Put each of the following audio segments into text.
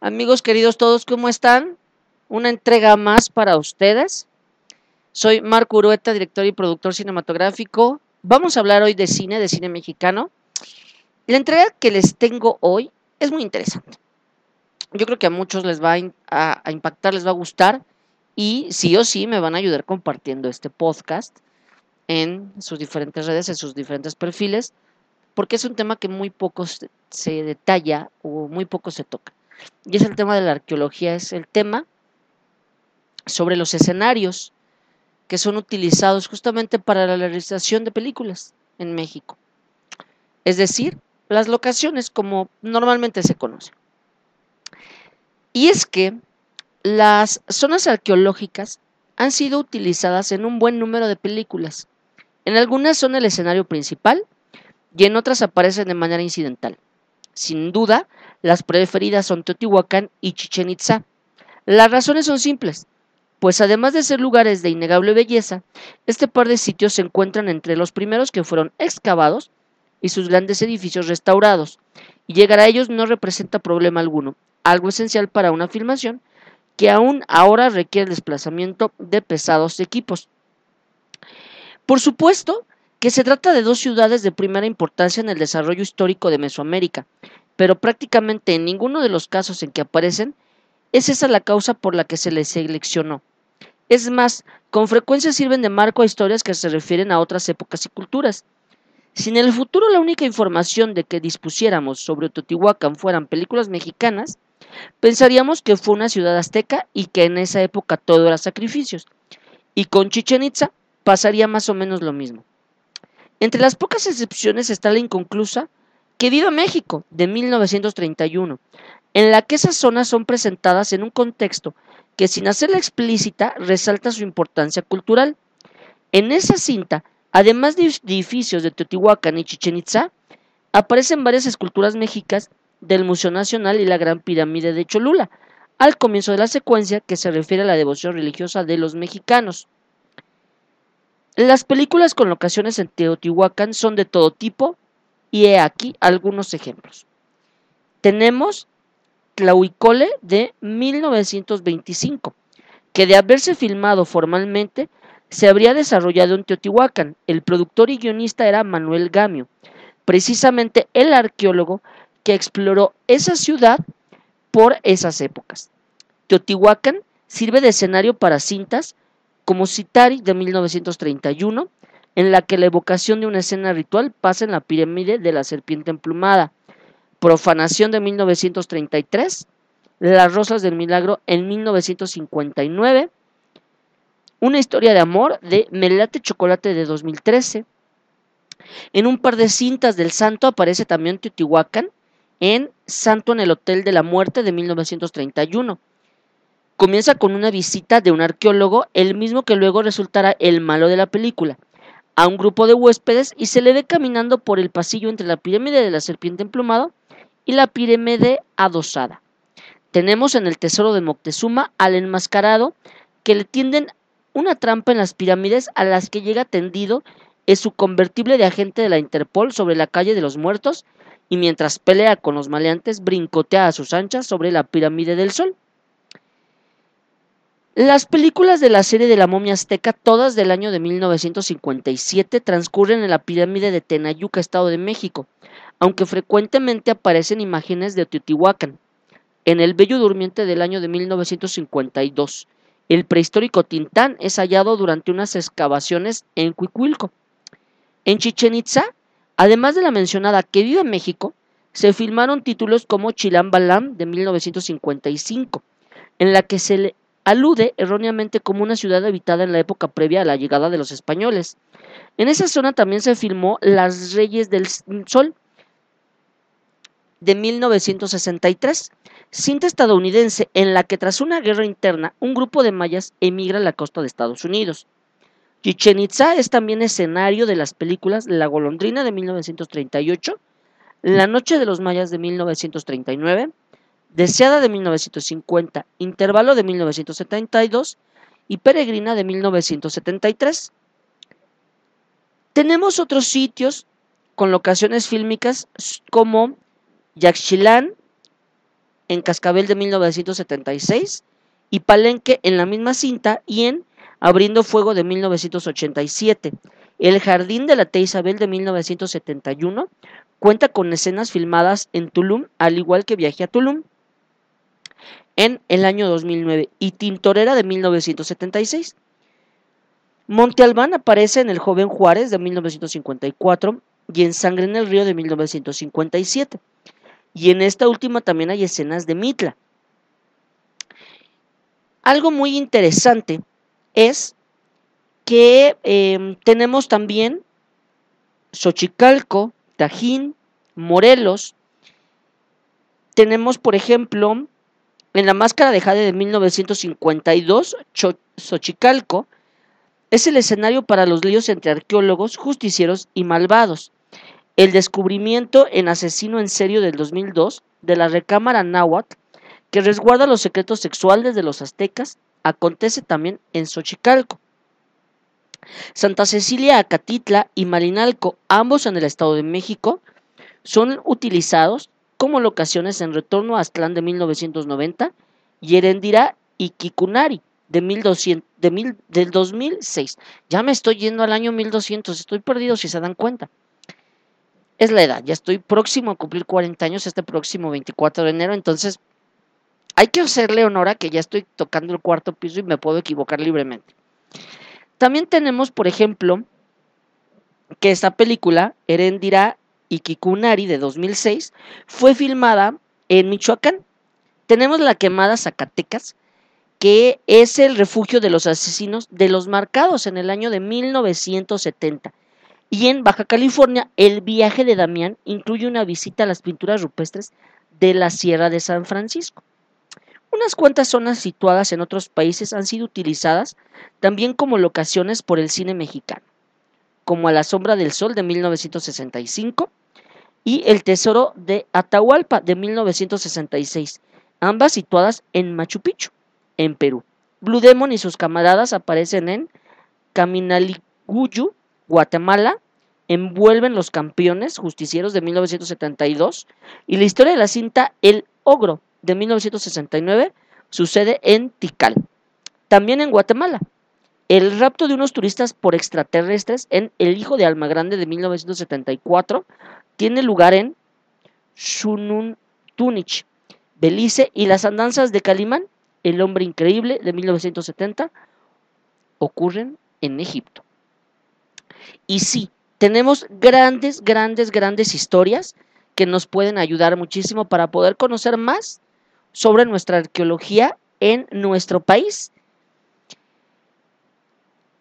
Amigos queridos todos, ¿cómo están? Una entrega más para ustedes. Soy Marco Urueta, director y productor cinematográfico. Vamos a hablar hoy de cine, de cine mexicano. La entrega que les tengo hoy es muy interesante. Yo creo que a muchos les va a, a impactar, les va a gustar y sí o sí me van a ayudar compartiendo este podcast en sus diferentes redes, en sus diferentes perfiles, porque es un tema que muy poco se detalla o muy poco se toca. Y es el tema de la arqueología, es el tema sobre los escenarios que son utilizados justamente para la realización de películas en México. Es decir, las locaciones como normalmente se conocen. Y es que las zonas arqueológicas han sido utilizadas en un buen número de películas. En algunas son el escenario principal y en otras aparecen de manera incidental. Sin duda, las preferidas son Teotihuacán y Chichen Itza. Las razones son simples, pues además de ser lugares de innegable belleza, este par de sitios se encuentran entre los primeros que fueron excavados y sus grandes edificios restaurados, y llegar a ellos no representa problema alguno, algo esencial para una filmación que aún ahora requiere el desplazamiento de pesados equipos. Por supuesto que se trata de dos ciudades de primera importancia en el desarrollo histórico de Mesoamérica, pero prácticamente en ninguno de los casos en que aparecen es esa la causa por la que se les seleccionó. Es más, con frecuencia sirven de marco a historias que se refieren a otras épocas y culturas. Si en el futuro la única información de que dispusiéramos sobre Teotihuacán fueran películas mexicanas, pensaríamos que fue una ciudad azteca y que en esa época todo era sacrificios. Y con Chichen Itza pasaría más o menos lo mismo. Entre las pocas excepciones está la inconclusa que viva México de 1931, en la que esas zonas son presentadas en un contexto que sin hacerla explícita resalta su importancia cultural. En esa cinta, además de edificios de Teotihuacán y Chichen Itza, aparecen varias esculturas mexicas del Museo Nacional y la Gran Pirámide de Cholula, al comienzo de la secuencia que se refiere a la devoción religiosa de los mexicanos. Las películas con locaciones en Teotihuacán son de todo tipo y he aquí algunos ejemplos. Tenemos Tlahuicole de 1925, que de haberse filmado formalmente se habría desarrollado en Teotihuacán. El productor y guionista era Manuel Gamio, precisamente el arqueólogo que exploró esa ciudad por esas épocas. Teotihuacán sirve de escenario para cintas como Citari de 1931, en la que la evocación de una escena ritual pasa en la pirámide de la serpiente emplumada, Profanación de 1933, Las Rosas del Milagro en 1959, Una historia de amor de Melate Chocolate de 2013. En un par de cintas del santo aparece también Teotihuacán en Santo en el Hotel de la Muerte de 1931 comienza con una visita de un arqueólogo, el mismo que luego resultará el malo de la película, a un grupo de huéspedes y se le ve caminando por el pasillo entre la pirámide de la serpiente emplumada y la pirámide adosada. Tenemos en el tesoro de Moctezuma al enmascarado que le tienden una trampa en las pirámides a las que llega tendido en su convertible de agente de la Interpol sobre la calle de los muertos y mientras pelea con los maleantes brincotea a sus anchas sobre la pirámide del sol. Las películas de la serie de la momia azteca, todas del año de 1957, transcurren en la pirámide de Tenayuca, Estado de México, aunque frecuentemente aparecen imágenes de Teotihuacán. En El Bello Durmiente del año de 1952, el prehistórico Tintán es hallado durante unas excavaciones en Cuicuilco. En Chichen Itza, además de la mencionada Que vive en México, se filmaron títulos como Chilam Balam de 1955, en la que se le alude erróneamente como una ciudad habitada en la época previa a la llegada de los españoles. En esa zona también se filmó Las Reyes del Sol de 1963, cinta estadounidense en la que tras una guerra interna un grupo de mayas emigra a la costa de Estados Unidos. Chichen Itza es también escenario de las películas La Golondrina de 1938, La Noche de los Mayas de 1939, Deseada de 1950, Intervalo de 1972 y Peregrina de 1973. Tenemos otros sitios con locaciones fílmicas como Yaxchilán, en Cascabel de 1976 y Palenque en la misma cinta y en Abriendo Fuego de 1987. El Jardín de la T. Isabel de 1971 cuenta con escenas filmadas en Tulum, al igual que Viaje a Tulum en el año 2009 y Tintorera de 1976. Monte Albán aparece en El joven Juárez de 1954 y en Sangre en el Río de 1957. Y en esta última también hay escenas de Mitla. Algo muy interesante es que em, tenemos también Xochicalco, Tajín, Morelos. Tenemos, por ejemplo, en la máscara de Jade de 1952, Xochicalco es el escenario para los líos entre arqueólogos, justicieros y malvados. El descubrimiento en Asesino en Serio del 2002 de la recámara náhuatl, que resguarda los secretos sexuales de los aztecas, acontece también en Xochicalco. Santa Cecilia, Acatitla y Marinalco, ambos en el Estado de México, son utilizados como locaciones en Retorno a Aztlán de 1990 y Erendira y Kikunari de, 1200, de del 2006. Ya me estoy yendo al año 1200, estoy perdido si se dan cuenta es la edad. Ya estoy próximo a cumplir 40 años este próximo 24 de enero, entonces hay que hacerle honor que ya estoy tocando el cuarto piso y me puedo equivocar libremente. También tenemos, por ejemplo, que esta película, Erendira y Kikunari de 2006, fue filmada en Michoacán. Tenemos la quemada Zacatecas, que es el refugio de los asesinos de los marcados en el año de 1970 y en Baja California, el viaje de Damián incluye una visita a las pinturas rupestres de la Sierra de San Francisco. Unas cuantas zonas situadas en otros países han sido utilizadas también como locaciones por el cine mexicano, como A la sombra del sol de 1965 y El tesoro de Atahualpa de 1966, ambas situadas en Machu Picchu, en Perú. Blue Demon y sus camaradas aparecen en Caminaliguyu, Guatemala, envuelven los campeones justicieros de 1972 y la historia de la cinta El Ogro de 1969 sucede en Tikal. También en Guatemala. El rapto de unos turistas por extraterrestres en El Hijo de Alma Grande de 1974 tiene lugar en Tunich, Belice y las andanzas de Calimán, El Hombre Increíble de 1970, ocurren en Egipto. Y sí, tenemos grandes, grandes, grandes historias que nos pueden ayudar muchísimo para poder conocer más sobre nuestra arqueología en nuestro país.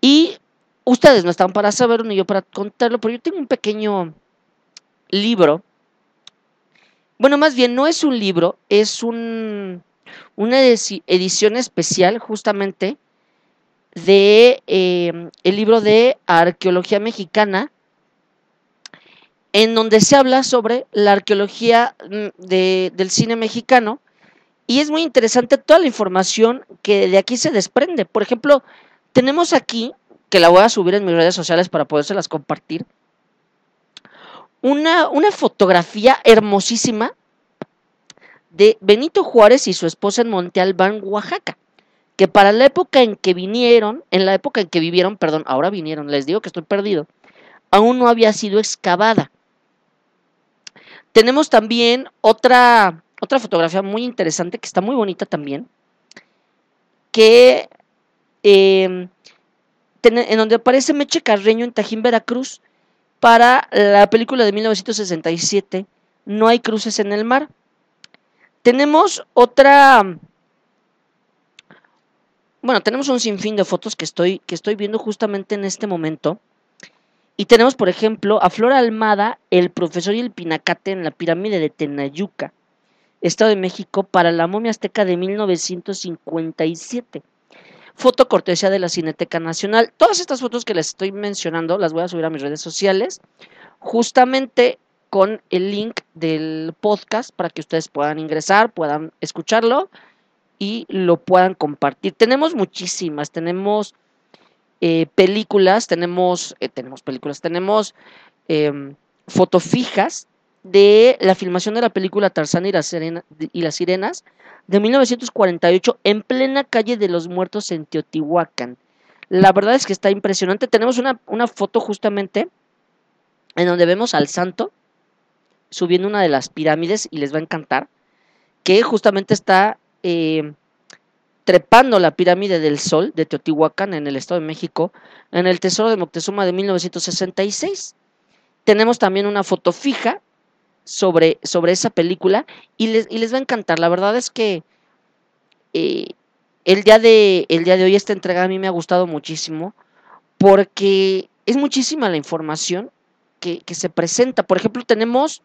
Y ustedes no están para saberlo ni yo para contarlo, pero yo tengo un pequeño libro. Bueno, más bien no es un libro, es un, una edición especial justamente de eh, el libro de arqueología mexicana en donde se habla sobre la arqueología mm, del cine mexicano y es muy interesante toda la información que de aquí se desprende. Por ejemplo, tenemos aquí, que la voy a subir en mis redes sociales para podérselas compartir, una, una fotografía hermosísima de Benito Juárez y su esposa en Monte Albán, Oaxaca que para la época en que vinieron, en la época en que vivieron, perdón, ahora vinieron, les digo que estoy perdido, aún no había sido excavada. Tenemos también otra, otra fotografía muy interesante, que está muy bonita también, que em, en donde aparece Meche Carreño en Tajín, Veracruz, para la película de 1967, No hay cruces en el mar. Tenemos otra bueno, tenemos un sinfín de fotos que estoy, que estoy viendo justamente en este momento. Y tenemos, por ejemplo, a Flora Almada, el profesor y el pinacate en la pirámide de Tenayuca, Estado de México, para la momia azteca de 1957. Foto cortesía de la Cineteca Nacional. Todas estas fotos que les estoy mencionando las voy a subir a mis redes sociales, justamente con el link del podcast para que ustedes puedan ingresar, puedan escucharlo y lo puedan compartir. Tenemos muchísimas, tenemos eh, películas, tenemos, eh, tenemos películas, tenemos eh, fotofijas de la filmación de la película Tarzán y, las Sirenas de 1948 en plena calle de los Muertos en Teotihuacán. La verdad es que está impresionante. Tenemos una, foto justamente en donde vemos al santo subiendo una de las pirámides y les va a encantar, que justamente está eh, trepando la pirámide del Sol de Teotihuacán en el Estado de México en el Tesoro de Moctezuma de 1966. Tenemos también una foto fija sobre, sobre esa película y les, les, va a encantar. La verdad es que eh, el, día de, el día de hoy esta entrega a mí me ha gustado muchísimo porque es muchísima la información que, se presenta. Por ejemplo, tenemos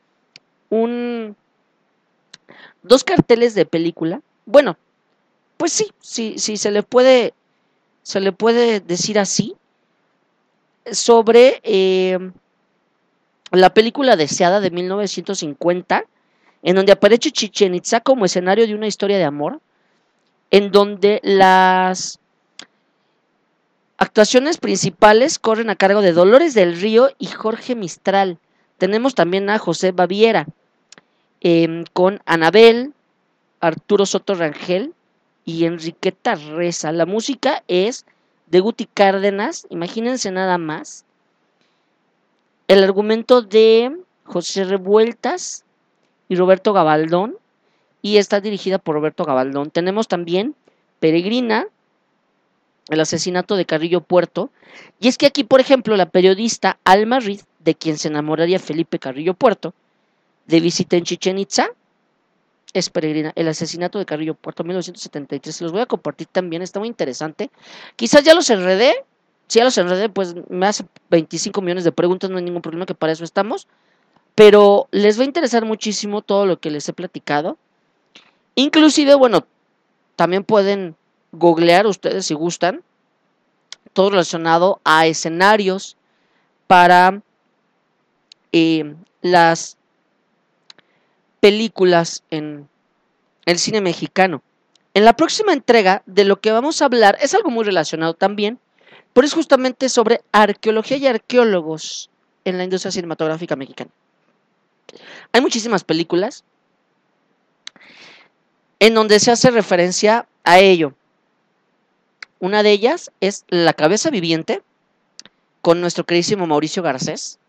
un dos carteles de película. Bueno, pues sí, sí, sí se le puede, se le puede decir así sobre eh, la película deseada de 1950, en donde aparece Chichen Itza como escenario de una historia de amor, en donde las actuaciones principales corren a cargo de Dolores del Río y Jorge Mistral. Tenemos también a José Baviera, em, con Anabel, Arturo Soto Rangel y Enriqueta Reza. La música es de Guti Cárdenas, imagínense nada más el argumento de José Revueltas y Roberto Gabaldón, y está dirigida por Roberto Gabaldón. Tenemos también Peregrina, el asesinato de Carrillo Puerto, y es que aquí, por ejemplo, la periodista Alma Riz, de quien se enamoraría Felipe Carrillo Puerto, de visita en Chichen Itza, es Peregrina, el asesinato de Carrillo Puerto 1973. Se los voy a compartir también, está muy interesante. Quizás ya los enredé, si ya los enredé, pues me hace 25 millones de preguntas, no hay ningún problema, que para eso estamos. Pero les va a interesar muchísimo todo lo que les he platicado. Inclusive, bueno, también pueden googlear ustedes si gustan todo relacionado a escenarios para eh, las películas en el cine mexicano. En la próxima entrega de lo que vamos a hablar es algo muy relacionado también pero es justamente sobre arqueología y arqueólogos en la industria cinematográfica mexicana. Hay muchísimas películas en donde se hace referencia a ello. Una de ellas es La cabeza viviente, con nuestro queridísimo Mauricio Garcés.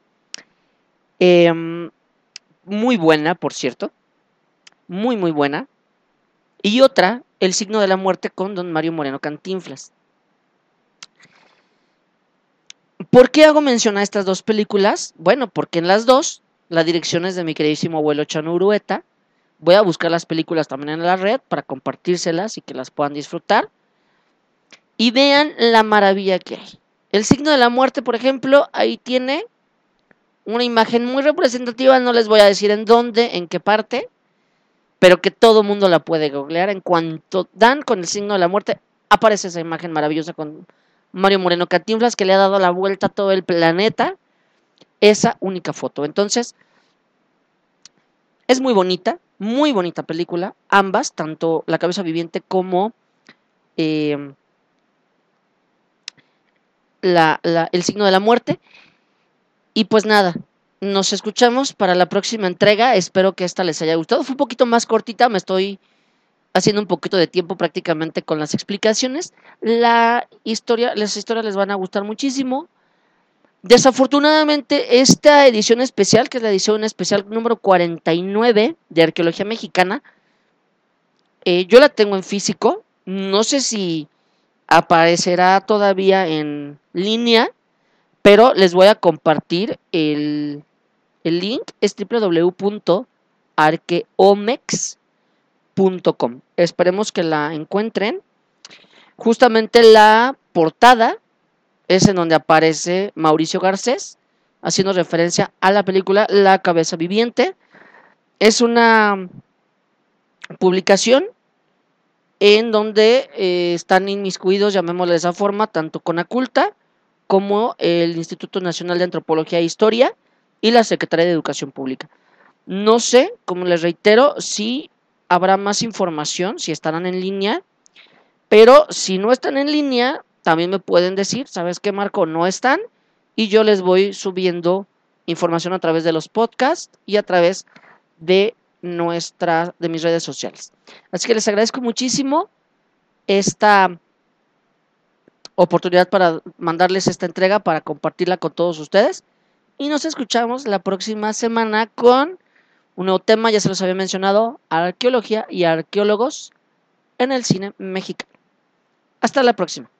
Em, muy buena, por cierto. Muy, muy buena. Y otra, El signo de la muerte, con don Mario Moreno Cantinflas. ¿Por qué hago mención a estas dos películas? Bueno, porque en las dos, la dirección es de mi queridísimo abuelo Chano Urueta. Voy a buscar las películas también en la red para compartírselas y que las puedan disfrutar. Y vean la maravilla que hay. El signo de la muerte, por ejemplo, ahí tiene una imagen muy representativa, no les voy a decir en dónde, en qué parte, pero que todo mundo la puede googlear. En cuanto dan con el signo de la muerte, aparece esa imagen maravillosa con Mario Moreno Catinflas, que le ha dado la vuelta a todo el planeta, esa única foto. Entonces, es muy bonita, muy bonita película, ambas, tanto La cabeza viviente como eh, El signo de la muerte. Y pues nada, nos escuchamos para la próxima entrega. Espero que esta les haya gustado. Fue un poquito más cortita, me estoy haciendo un poquito de tiempo prácticamente con las explicaciones. La historia, las historias les van a gustar muchísimo. Desafortunadamente, esta edición especial, que es la edición especial número 49 de Arqueología Mexicana, eh, yo la tengo en físico. No sé si aparecerá todavía en línea, pero les voy a compartir el, el link. Es www.arqueomex.com Esperemos que la encuentren. Justamente la portada es en donde aparece Mauricio Garcés, haciendo referencia a la película La cabeza viviente. Es una publicación en donde eh, están inmiscuidos, llamémosle de esa forma, tanto Conaculta como el Instituto Nacional de Antropología e Historia y la Secretaría de Educación Pública. No sé, como les reitero, si habrá más información si estarán en línea, pero si no están en línea, también me pueden decir, ¿sabes qué, Marco? No están y yo les voy subiendo información a través de los podcasts y a través de nuestra, de mis redes sociales. Así que les agradezco muchísimo esta oportunidad para mandarles esta entrega, para compartirla con todos ustedes. Y nos escuchamos la próxima semana con un nuevo tema, ya se los había mencionado, arqueología y arqueólogos en el cine mexicano. Hasta la próxima.